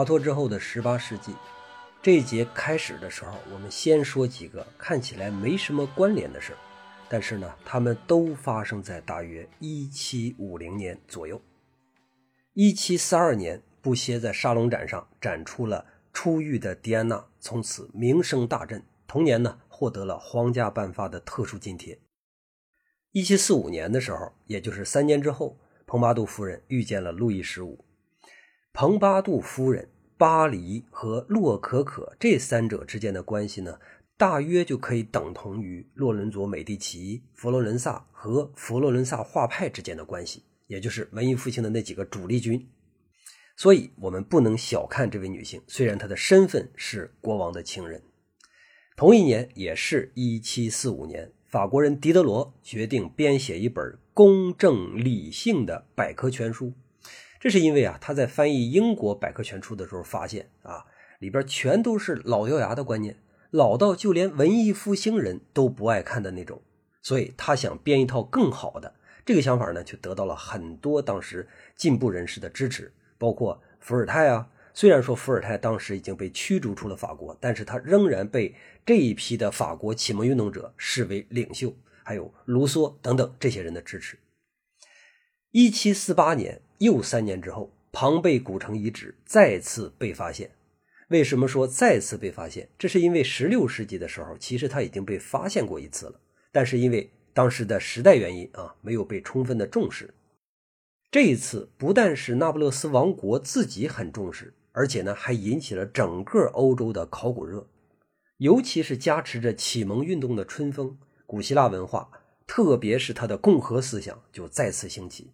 华佗之后的十八世纪，这一节开始的时候，我们先说几个看起来没什么关联的事，但是呢，他们都发生在大约一七五零年左右。一七四二年，布歇在沙龙展上展出了出狱的狄安娜，从此名声大振。同年呢，获得了皇家颁发的特殊津贴。一七四五年的时候，也就是三年之后，蓬巴杜夫人遇见了路易十五。蓬巴杜夫人、巴黎和洛可可这三者之间的关系呢，大约就可以等同于洛伦佐美第奇、佛罗伦萨和佛罗伦萨画派之间的关系。也就是文艺复兴的那几个主力军，所以我们不能小看这位女性。虽然她的身份是国王的情人。同一年，也是一七四五年，法国人狄德罗决定编写一本公正理性的百科全书。这是因为啊，他在翻译英国百科全书的时候发现啊，里边全都是老掉牙的观念，老到就连文艺复兴人都不爱看的那种。所以他想编一套更好的。这个想法呢，就得到了很多当时进步人士的支持，包括伏尔泰啊。虽然说伏尔泰当时已经被驱逐出了法国，但是他仍然被这一批的法国启蒙运动者视为领袖，还有卢梭等等这些人的支持。一七四八年，又三年之后，庞贝古城遗址再次被发现。为什么说再次被发现？这是因为十六世纪的时候，其实它已经被发现过一次了，但是因为当时的时代原因啊，没有被充分的重视。这一次不但是那不勒斯王国自己很重视，而且呢，还引起了整个欧洲的考古热，尤其是加持着启蒙运动的春风，古希腊文化，特别是它的共和思想就再次兴起。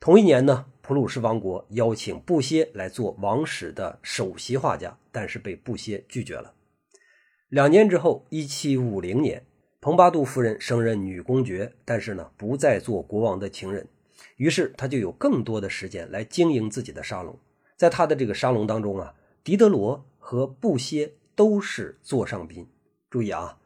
同一年呢，普鲁士王国邀请布歇来做王室的首席画家，但是被布歇拒绝了。两年之后，一七五零年。蓬巴杜夫人升任女公爵，但是呢，不再做国王的情人，于是她就有更多的时间来经营自己的沙龙。在她的这个沙龙当中啊，狄德罗和布歇都是座上宾。注意啊，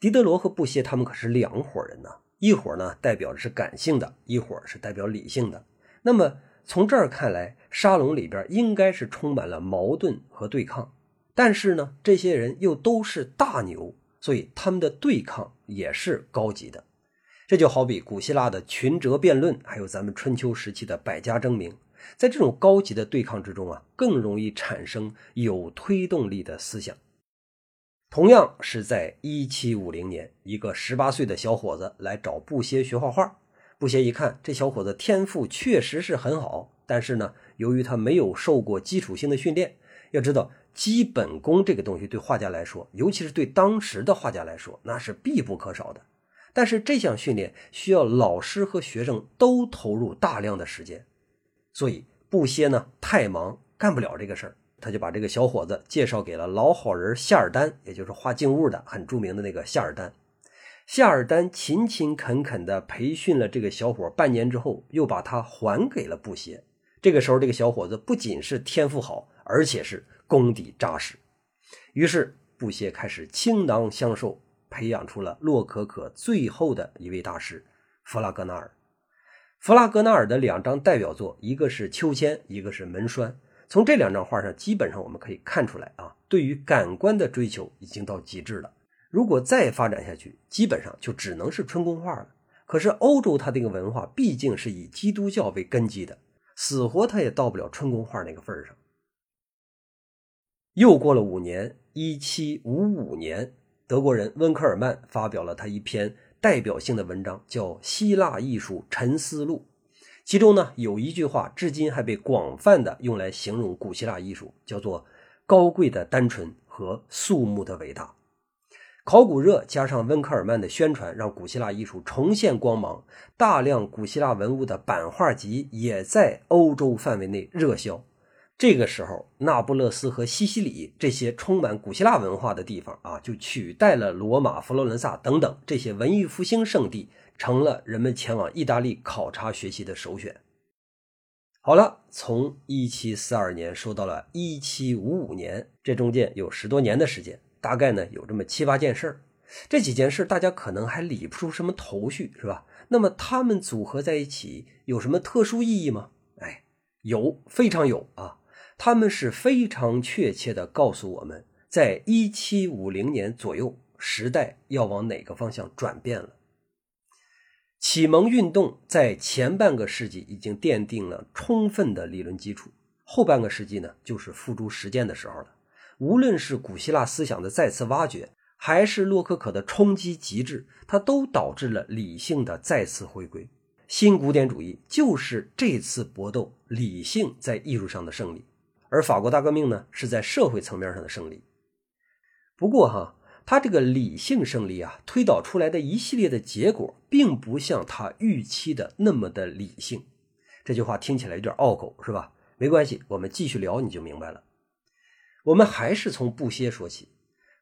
狄德罗和布歇他们可是两伙人呢，一伙呢代表的是感性的，一伙是代表理性的。那么从这儿看来，沙龙里边应该是充满了矛盾和对抗，但是呢，这些人又都是大牛。所以他们的对抗也是高级的，这就好比古希腊的群哲辩论，还有咱们春秋时期的百家争鸣，在这种高级的对抗之中啊，更容易产生有推动力的思想。同样是在一七五零年，一个十八岁的小伙子来找布歇学画画，布歇一看这小伙子天赋确实是很好，但是呢，由于他没有受过基础性的训练，要知道。基本功这个东西对画家来说，尤其是对当时的画家来说，那是必不可少的。但是这项训练需要老师和学生都投入大量的时间，所以布歇呢太忙，干不了这个事儿。他就把这个小伙子介绍给了老好人夏尔丹，也就是画静物的很著名的那个夏尔丹。夏尔丹勤勤恳恳地培训了这个小伙半年之后，又把他还给了布歇。这个时候，这个小伙子不仅是天赋好，而且是。功底扎实，于是布歇开始倾囊相授，培养出了洛可可最后的一位大师弗拉格纳尔。弗拉格纳尔的两张代表作，一个是秋千，一个是门栓。从这两张画上，基本上我们可以看出来啊，对于感官的追求已经到极致了。如果再发展下去，基本上就只能是春宫画了。可是欧洲它这个文化毕竟是以基督教为根基的，死活它也到不了春宫画那个份上。又过了五年，一七五五年，德国人温克尔曼发表了他一篇代表性的文章，叫《希腊艺术沉思录》。其中呢，有一句话至今还被广泛的用来形容古希腊艺术，叫做“高贵的单纯和肃穆的伟大”。考古热加上温克尔曼的宣传，让古希腊艺术重现光芒，大量古希腊文物的版画集也在欧洲范围内热销。这个时候，那不勒斯和西西里这些充满古希腊文化的地方啊，就取代了罗马、佛罗伦萨等等这些文艺复兴圣地，成了人们前往意大利考察学习的首选。好了，从一七四二年说到了一七五五年，这中间有十多年的时间，大概呢有这么七八件事儿。这几件事大家可能还理不出什么头绪，是吧？那么它们组合在一起有什么特殊意义吗？哎，有，非常有啊。他们是非常确切地告诉我们，在一七五零年左右，时代要往哪个方向转变了。启蒙运动在前半个世纪已经奠定了充分的理论基础，后半个世纪呢，就是付诸实践的时候了。无论是古希腊思想的再次挖掘，还是洛可可的冲击极致，它都导致了理性的再次回归。新古典主义就是这次搏斗理性在艺术上的胜利，而法国大革命呢，是在社会层面上的胜利。不过哈。他这个理性胜利啊，推导出来的一系列的结果，并不像他预期的那么的理性。这句话听起来有点拗口，是吧？没关系，我们继续聊，你就明白了。我们还是从布歇说起。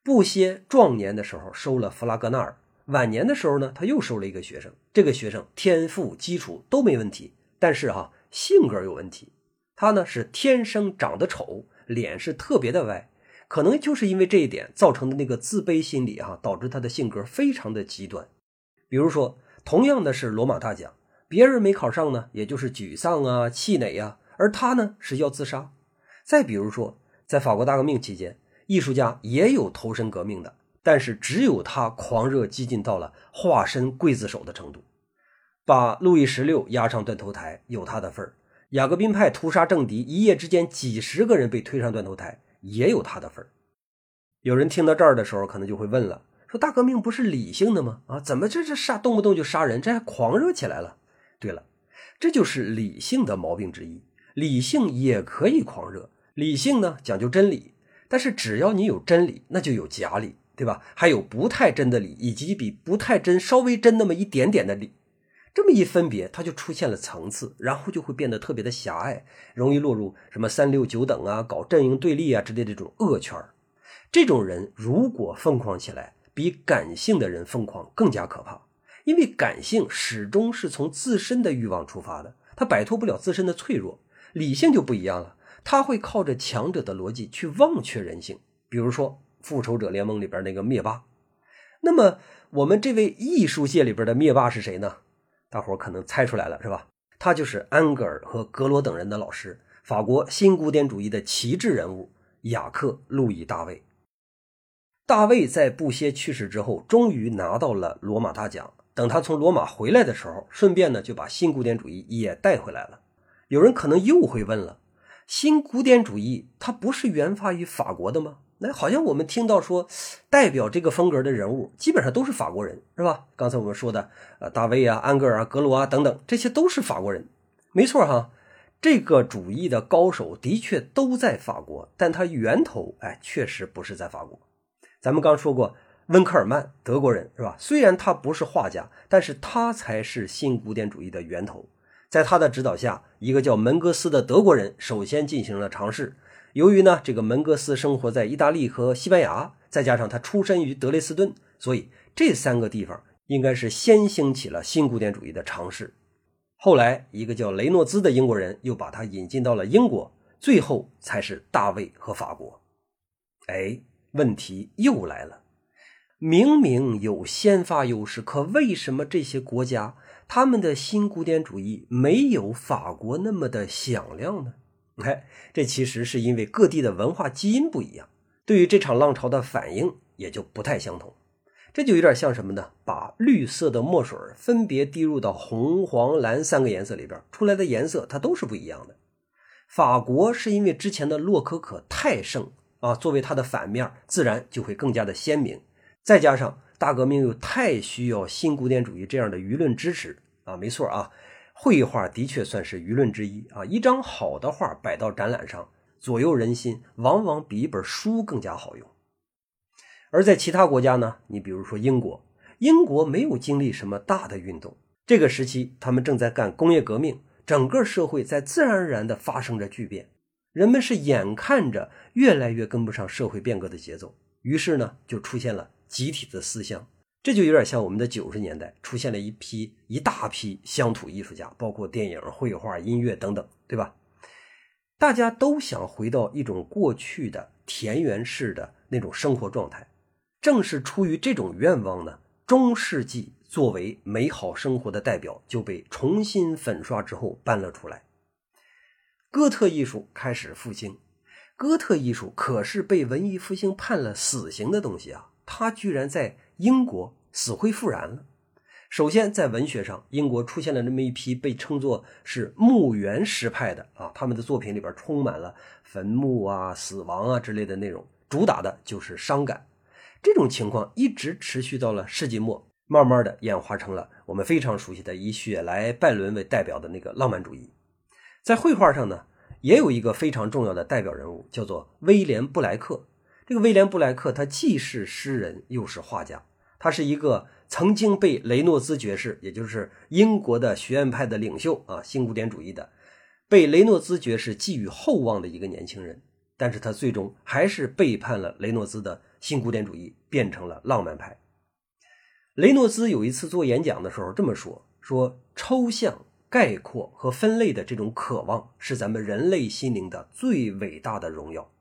布歇壮年的时候收了弗拉戈纳尔，晚年的时候呢，他又收了一个学生。这个学生天赋基础都没问题，但是哈，性格有问题。他呢是天生长得丑，脸是特别的歪。可能就是因为这一点造成的那个自卑心理啊，导致他的性格非常的极端。比如说，同样的是罗马大奖，别人没考上呢，也就是沮丧啊、气馁呀，而他呢是要自杀。再比如说，在法国大革命期间，艺术家也有投身革命的，但是只有他狂热激进到了化身刽子手的程度，把路易十六押上断头台有他的份儿。雅各宾派屠杀政敌，一夜之间几十个人被推上断头台。也有他的份儿。有人听到这儿的时候，可能就会问了：说大革命不是理性的吗？啊，怎么这这杀动不动就杀人，这还狂热起来了？对了，这就是理性的毛病之一。理性也可以狂热，理性呢讲究真理，但是只要你有真理，那就有假理，对吧？还有不太真的理，以及比不太真稍微真那么一点点的理。这么一分别，它就出现了层次，然后就会变得特别的狭隘，容易落入什么三六九等啊、搞阵营对立啊之类这种恶圈这种人如果疯狂起来，比感性的人疯狂更加可怕，因为感性始终是从自身的欲望出发的，他摆脱不了自身的脆弱。理性就不一样了，他会靠着强者的逻辑去忘却人性。比如说《复仇者联盟》里边那个灭霸。那么我们这位艺术界里边的灭霸是谁呢？大伙可能猜出来了，是吧？他就是安格尔和格罗等人的老师，法国新古典主义的旗帜人物雅克·路易·大卫。大卫在布歇去世之后，终于拿到了罗马大奖。等他从罗马回来的时候，顺便呢就把新古典主义也带回来了。有人可能又会问了：新古典主义它不是源发于法国的吗？那好像我们听到说，代表这个风格的人物基本上都是法国人，是吧？刚才我们说的，呃，大卫啊、安格尔啊、格罗啊等等，这些都是法国人，没错哈。这个主义的高手的确都在法国，但它源头，哎，确实不是在法国。咱们刚说过，温克尔曼，德国人，是吧？虽然他不是画家，但是他才是新古典主义的源头。在他的指导下，一个叫门格斯的德国人首先进行了尝试。由于呢，这个门格斯生活在意大利和西班牙，再加上他出身于德累斯顿，所以这三个地方应该是先兴起了新古典主义的尝试。后来，一个叫雷诺兹的英国人又把他引进到了英国，最后才是大卫和法国。哎，问题又来了，明明有先发优势，可为什么这些国家他们的新古典主义没有法国那么的响亮呢？哎，这其实是因为各地的文化基因不一样，对于这场浪潮的反应也就不太相同。这就有点像什么呢？把绿色的墨水分别滴入到红、黄、蓝三个颜色里边，出来的颜色它都是不一样的。法国是因为之前的洛可可太盛啊，作为它的反面，自然就会更加的鲜明。再加上大革命又太需要新古典主义这样的舆论支持啊，没错啊。绘画的确算是舆论之一啊！一张好的画摆到展览上，左右人心，往往比一本书更加好用。而在其他国家呢？你比如说英国，英国没有经历什么大的运动，这个时期他们正在干工业革命，整个社会在自然而然地发生着巨变，人们是眼看着越来越跟不上社会变革的节奏，于是呢，就出现了集体的思乡。这就有点像我们的九十年代出现了一批一大批乡土艺术家，包括电影、绘画、音乐等等，对吧？大家都想回到一种过去的田园式的那种生活状态。正是出于这种愿望呢，中世纪作为美好生活的代表就被重新粉刷之后搬了出来。哥特艺术开始复兴，哥特艺术可是被文艺复兴判了死刑的东西啊，它居然在英国死灰复燃了。首先，在文学上，英国出现了那么一批被称作是墓园诗派的啊，他们的作品里边充满了坟墓啊、死亡啊之类的内容，主打的就是伤感。这种情况一直持续到了世纪末，慢慢的演化成了我们非常熟悉的以雪莱、拜伦为代表的那个浪漫主义。在绘画上呢，也有一个非常重要的代表人物，叫做威廉布莱克。这个威廉布莱克，他既是诗人又是画家，他是一个。曾经被雷诺兹爵士，也就是英国的学院派的领袖啊，新古典主义的，被雷诺兹爵士寄予厚望的一个年轻人，但是他最终还是背叛了雷诺兹的新古典主义，变成了浪漫派。雷诺兹有一次做演讲的时候这么说：说抽象、概括和分类的这种渴望，是咱们人类心灵的最伟大的荣耀。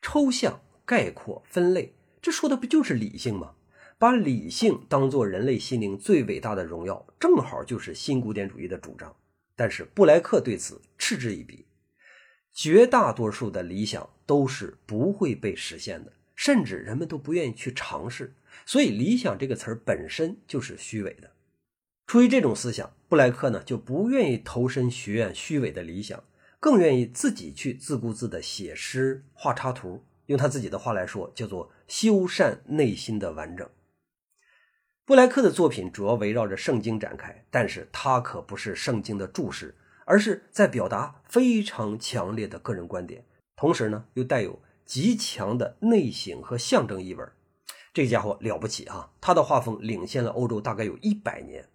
抽象、概括、分类，这说的不就是理性吗？把理性当做人类心灵最伟大的荣耀，正好就是新古典主义的主张。但是布莱克对此嗤之以鼻。绝大多数的理想都是不会被实现的，甚至人们都不愿意去尝试。所以，理想这个词儿本身就是虚伪的。出于这种思想，布莱克呢就不愿意投身学院虚伪的理想，更愿意自己去自顾自地写诗、画插图。用他自己的话来说，叫做修缮内心的完整。布莱克的作品主要围绕着圣经展开，但是他可不是圣经的注释，而是在表达非常强烈的个人观点，同时呢又带有极强的内省和象征意味。这家伙了不起啊！他的画风领先了欧洲大概有一百年。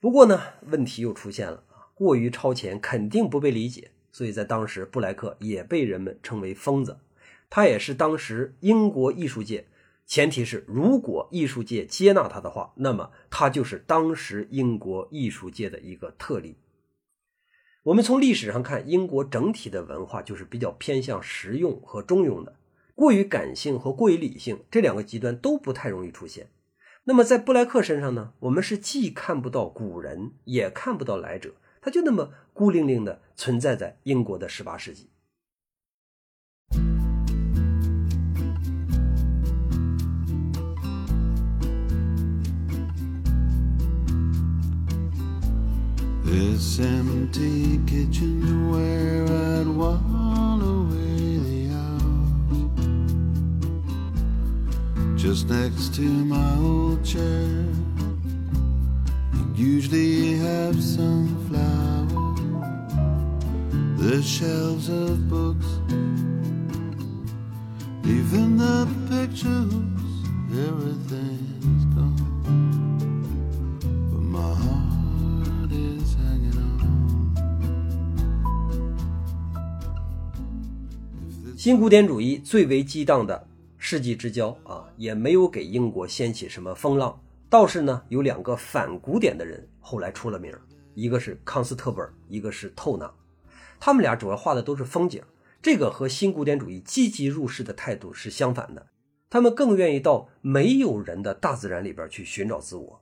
不过呢，问题又出现了啊，过于超前肯定不被理解，所以在当时布莱克也被人们称为疯子。他也是当时英国艺术界。前提是，如果艺术界接纳他的话，那么他就是当时英国艺术界的一个特例。我们从历史上看，英国整体的文化就是比较偏向实用和中庸的，过于感性和过于理性这两个极端都不太容易出现。那么在布莱克身上呢，我们是既看不到古人，也看不到来者，他就那么孤零零的存在在英国的十八世纪。This empty kitchen where I'd while away the hours. Just next to my old chair, I usually have some flowers. The shelves of books, even the pictures, everything's 新古典主义最为激荡的世纪之交啊，也没有给英国掀起什么风浪。倒是呢，有两个反古典的人后来出了名，一个是康斯特本，一个是透纳。他们俩主要画的都是风景，这个和新古典主义积极入世的态度是相反的。他们更愿意到没有人的大自然里边去寻找自我。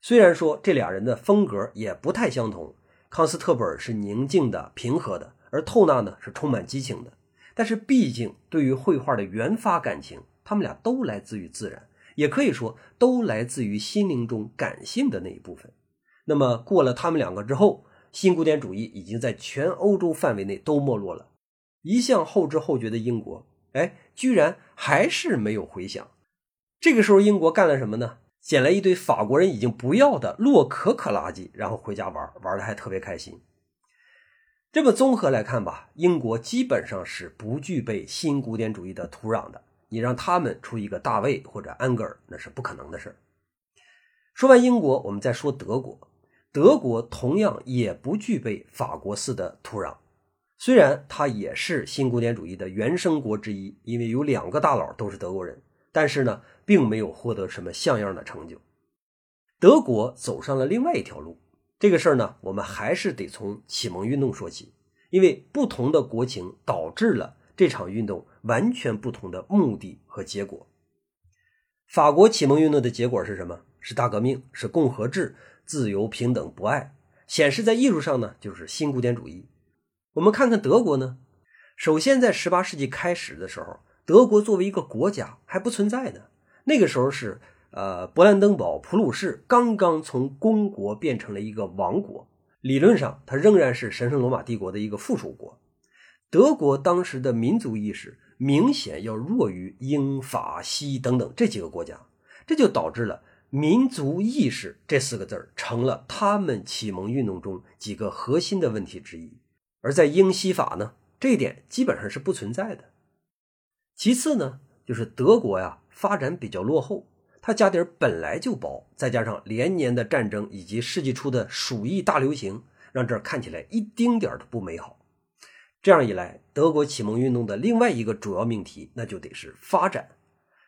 虽然说这俩人的风格也不太相同，康斯特本是宁静的、平和的，而透纳呢是充满激情的。但是，毕竟对于绘画的原发感情，他们俩都来自于自然，也可以说都来自于心灵中感性的那一部分。那么，过了他们两个之后，新古典主义已经在全欧洲范围内都没落了。一向后知后觉的英国，哎，居然还是没有回响。这个时候，英国干了什么呢？捡了一堆法国人已经不要的洛可可垃圾，然后回家玩，玩的还特别开心。这么综合来看吧，英国基本上是不具备新古典主义的土壤的。你让他们出一个大卫或者安格尔，那是不可能的事说完英国，我们再说德国。德国同样也不具备法国似的土壤，虽然它也是新古典主义的原生国之一，因为有两个大佬都是德国人，但是呢，并没有获得什么像样的成就。德国走上了另外一条路。这个事儿呢，我们还是得从启蒙运动说起，因为不同的国情导致了这场运动完全不同的目的和结果。法国启蒙运动的结果是什么？是大革命，是共和制、自由、平等、博爱。显示在艺术上呢，就是新古典主义。我们看看德国呢，首先，在十八世纪开始的时候，德国作为一个国家还不存在呢。那个时候是呃，勃兰登堡、普鲁士刚刚从公国变成了一个王国，理论上它仍然是神圣罗马帝国的一个附属国。德国当时的民族意识明显要弱于英法西等等这几个国家，这就导致了民族意识这四个字成了他们启蒙运动中几个核心的问题之一。而在英西法呢？这一点基本上是不存在的。其次呢，就是德国呀发展比较落后，它家底儿本来就薄，再加上连年的战争以及世纪初的鼠疫大流行，让这儿看起来一丁点儿都不美好。这样一来，德国启蒙运动的另外一个主要命题，那就得是发展。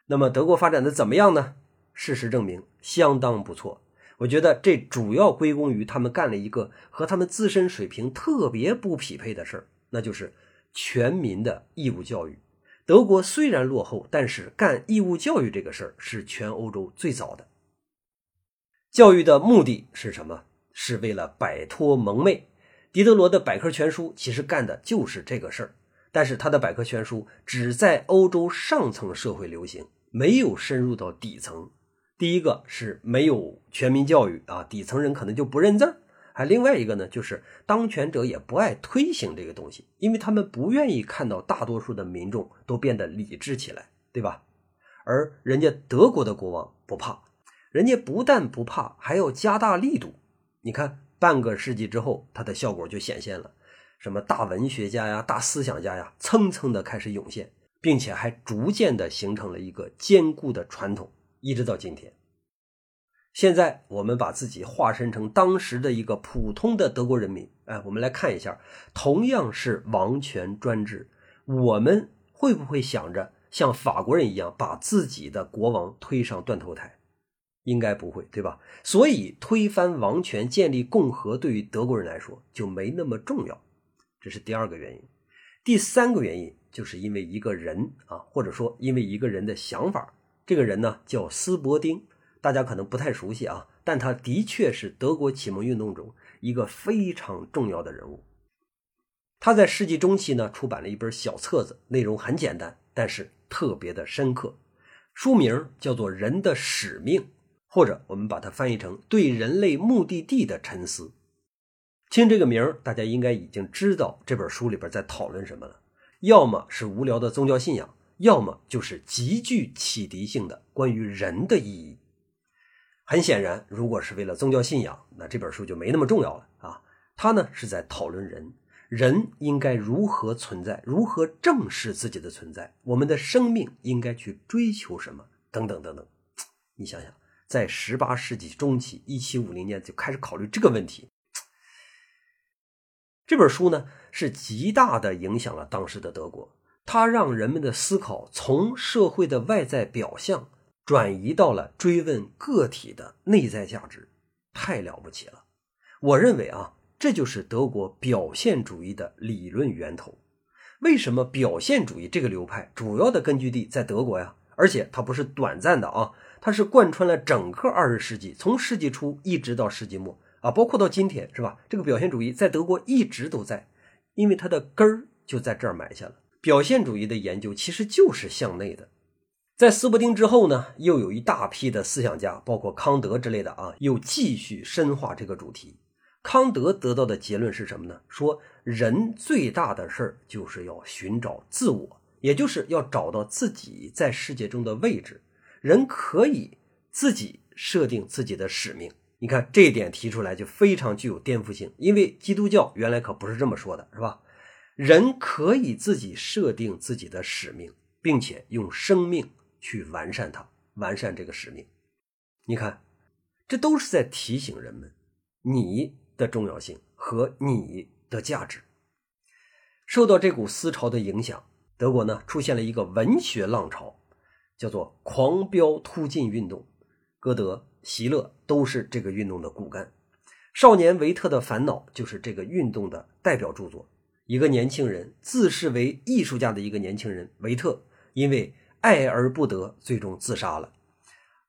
那么德国发展的怎么样呢？事实证明，相当不错。我觉得这主要归功于他们干了一个和他们自身水平特别不匹配的事儿。那就是全民的义务教育。德国虽然落后，但是干义务教育这个事儿是全欧洲最早的。教育的目的是什么？是为了摆脱蒙昧。狄德罗的百科全书其实干的就是这个事儿，但是他的百科全书只在欧洲上层社会流行，没有深入到底层。第一个是没有全民教育啊，底层人可能就不认字儿。还另外一个呢，就是当权者也不爱推行这个东西，因为他们不愿意看到大多数的民众都变得理智起来，对吧？而人家德国的国王不怕，人家不但不怕，还要加大力度。你看，半个世纪之后，它的效果就显现了，什么大文学家呀、大思想家呀，蹭蹭的开始涌现，并且还逐渐的形成了一个坚固的传统，一直到今天。现在我们把自己化身成当时的一个普通的德国人民，哎，我们来看一下，同样是王权专制，我们会不会想着像法国人一样把自己的国王推上断头台？应该不会，对吧？所以推翻王权、建立共和，对于德国人来说就没那么重要，这是第二个原因。第三个原因就是因为一个人啊，或者说因为一个人的想法，这个人呢叫斯伯丁。大家可能不太熟悉啊，但他的确是德国启蒙运动中一个非常重要的人物。他在世纪中期呢出版了一本小册子，内容很简单，但是特别的深刻。书名叫做《人的使命》，或者我们把它翻译成《对人类目的地的沉思》。听这个名儿，大家应该已经知道这本书里边在讨论什么了。要么是无聊的宗教信仰，要么就是极具启迪性的关于人的意义。很显然，如果是为了宗教信仰，那这本书就没那么重要了啊。他呢是在讨论人，人应该如何存在，如何正视自己的存在，我们的生命应该去追求什么，等等等等。你想想，在十八世纪中期，一七五零年就开始考虑这个问题。这本书呢是极大的影响了当时的德国，它让人们的思考从社会的外在表象。转移到了追问个体的内在价值，太了不起了！我认为啊，这就是德国表现主义的理论源头。为什么表现主义这个流派主要的根据地在德国呀？而且它不是短暂的啊，它是贯穿了整个二十世纪，从世纪初一直到世纪末啊，包括到今天，是吧？这个表现主义在德国一直都在，因为它的根儿就在这儿埋下了。表现主义的研究其实就是向内的。在斯伯丁之后呢，又有一大批的思想家，包括康德之类的啊，又继续深化这个主题。康德得到的结论是什么呢？说人最大的事儿就是要寻找自我，也就是要找到自己在世界中的位置。人可以自己设定自己的使命。你看这一点提出来就非常具有颠覆性，因为基督教原来可不是这么说的，是吧？人可以自己设定自己的使命，并且用生命。去完善它，完善这个使命。你看，这都是在提醒人们你的重要性和你的价值。受到这股思潮的影响，德国呢出现了一个文学浪潮，叫做“狂飙突进运动”。歌德、席勒都是这个运动的骨干。《少年维特的烦恼》就是这个运动的代表著作。一个年轻人自视为艺术家的一个年轻人维特，因为爱而不得，最终自杀了。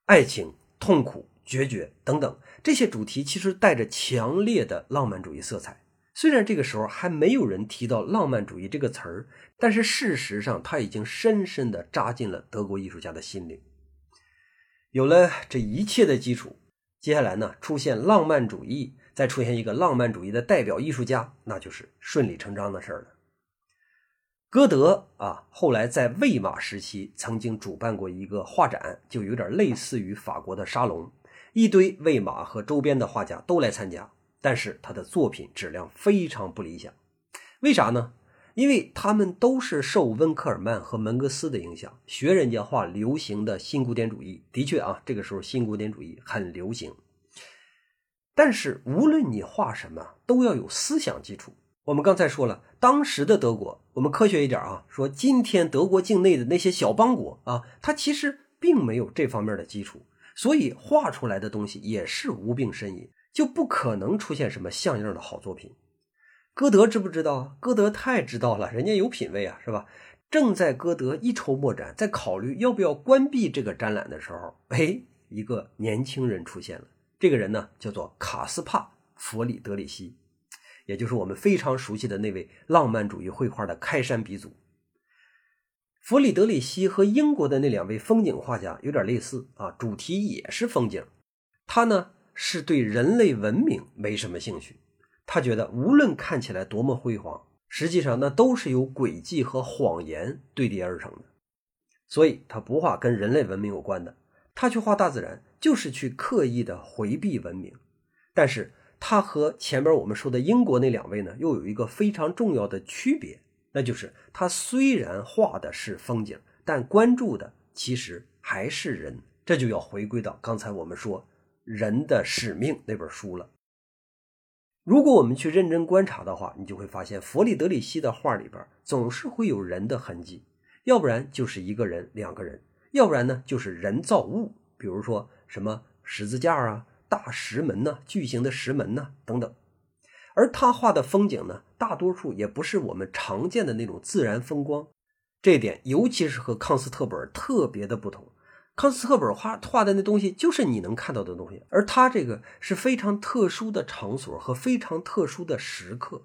爱情、痛苦、决绝等等这些主题，其实带着强烈的浪漫主义色彩。虽然这个时候还没有人提到浪漫主义这个词儿，但是事实上它已经深深地扎进了德国艺术家的心里。有了这一切的基础，接下来呢，出现浪漫主义，再出现一个浪漫主义的代表艺术家，那就是顺理成章的事儿了。歌德啊，后来在魏玛时期曾经主办过一个画展，就有点类似于法国的沙龙，一堆魏玛和周边的画家都来参加，但是他的作品质量非常不理想。为啥呢？因为他们都是受温克尔曼和门格斯的影响，学人家画流行的新古典主义。的确啊，这个时候新古典主义很流行。但是无论你画什么，都要有思想基础。我们刚才说了，当时的德国，我们科学一点啊，说今天德国境内的那些小邦国啊，它其实并没有这方面的基础，所以画出来的东西也是无病呻吟，就不可能出现什么像样的好作品。歌德知不知道？歌德太知道了，人家有品位啊，是吧？正在歌德一筹莫展，在考虑要不要关闭这个展览的时候，哎，一个年轻人出现了。这个人呢，叫做卡斯帕·弗里德里希，也就是我们非常熟悉的那位浪漫主义绘画的开山鼻祖。弗里德里希和英国的那两位风景画家有点类似啊，主题也是风景。他呢，是对人类文明没什么兴趣。他觉得，无论看起来多么辉煌，实际上那都是由诡计和谎言堆叠而成的。所以，他不画跟人类文明有关的，他去画大自然，就是去刻意的回避文明。但是，他和前边我们说的英国那两位呢，又有一个非常重要的区别，那就是他虽然画的是风景，但关注的其实还是人。这就要回归到刚才我们说《人的使命》那本书了。如果我们去认真观察的话，你就会发现弗里德里希的画里边总是会有人的痕迹，要不然就是一个人、两个人，要不然呢就是人造物，比如说什么十字架啊、大石门呐、巨型的石门呐等等。而他画的风景呢，大多数也不是我们常见的那种自然风光，这一点尤其是和康斯特本特别的不同。康斯特本画画的那东西就是你能看到的东西，而他这个是非常特殊的场所和非常特殊的时刻。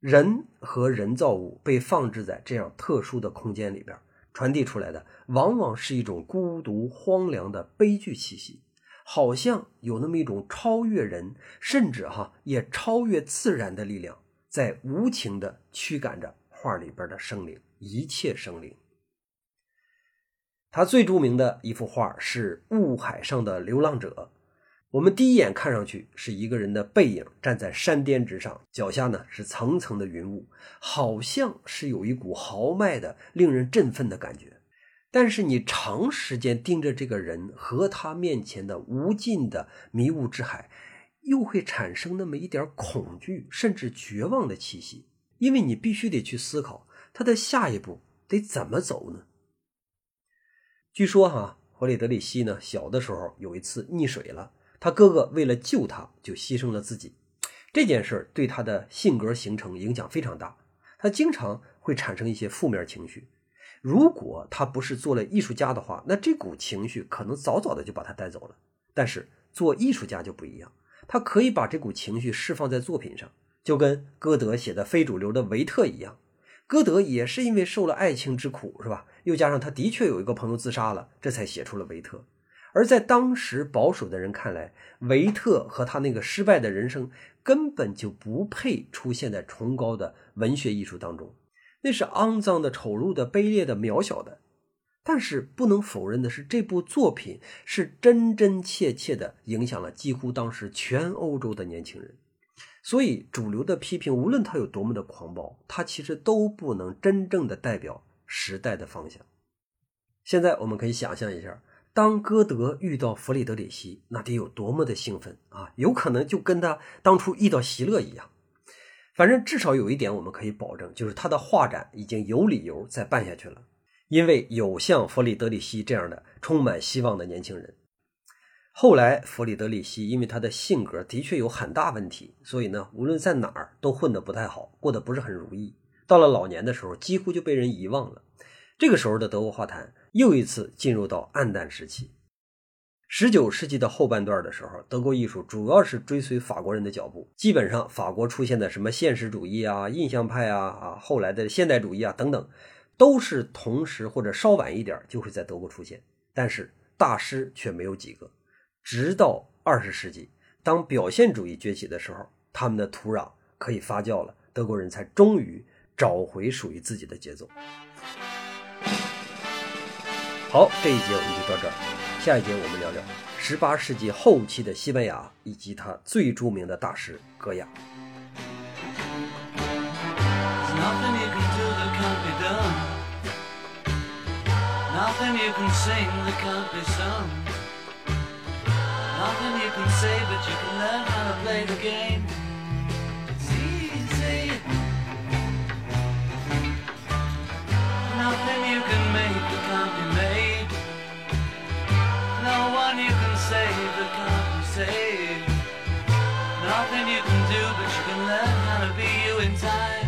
人和人造物被放置在这样特殊的空间里边，传递出来的往往是一种孤独、荒凉的悲剧气息，好像有那么一种超越人，甚至哈也超越自然的力量，在无情的驱赶着画里边的生灵，一切生灵。他最著名的一幅画是《雾海上的流浪者》。我们第一眼看上去是一个人的背影站在山巅之上，脚下呢是层层的云雾，好像是有一股豪迈的、令人振奋的感觉。但是你长时间盯着这个人和他面前的无尽的迷雾之海，又会产生那么一点恐惧甚至绝望的气息，因为你必须得去思考他的下一步得怎么走呢？据说哈，弗里德里希呢，小的时候有一次溺水了，他哥哥为了救他，就牺牲了自己。这件事对他的性格形成影响非常大，他经常会产生一些负面情绪。如果他不是做了艺术家的话，那这股情绪可能早早的就把他带走了。但是做艺术家就不一样，他可以把这股情绪释放在作品上，就跟歌德写的非主流的维特一样。歌德也是因为受了爱情之苦，是吧？又加上他的确有一个朋友自杀了，这才写出了维特。而在当时保守的人看来，维特和他那个失败的人生根本就不配出现在崇高的文学艺术当中，那是肮脏的、丑陋的、卑劣的、渺小的。但是不能否认的是，这部作品是真真切切的影响了几乎当时全欧洲的年轻人。所以，主流的批评，无论他有多么的狂暴，他其实都不能真正的代表时代的方向。现在我们可以想象一下，当歌德遇到弗里德里希，那得有多么的兴奋啊！有可能就跟他当初遇到席勒一样。反正至少有一点我们可以保证，就是他的画展已经有理由再办下去了，因为有像弗里德里希这样的充满希望的年轻人。后来，弗里德里希因为他的性格的确有很大问题，所以呢，无论在哪儿都混得不太好，过得不是很如意。到了老年的时候，几乎就被人遗忘了。这个时候的德国画坛又一次进入到暗淡时期。十九世纪的后半段的时候，德国艺术主要是追随法国人的脚步，基本上法国出现的什么现实主义啊、印象派啊、啊后来的现代主义啊等等，都是同时或者稍晚一点就会在德国出现，但是大师却没有几个。直到二十世纪，当表现主义崛起的时候，他们的土壤可以发酵了，德国人才终于找回属于自己的节奏。好，这一节我们就到这儿。下一节我们聊聊十八世纪后期的西班牙以及他最著名的大师戈雅。Nothing you can do, but you can learn how to be you in time.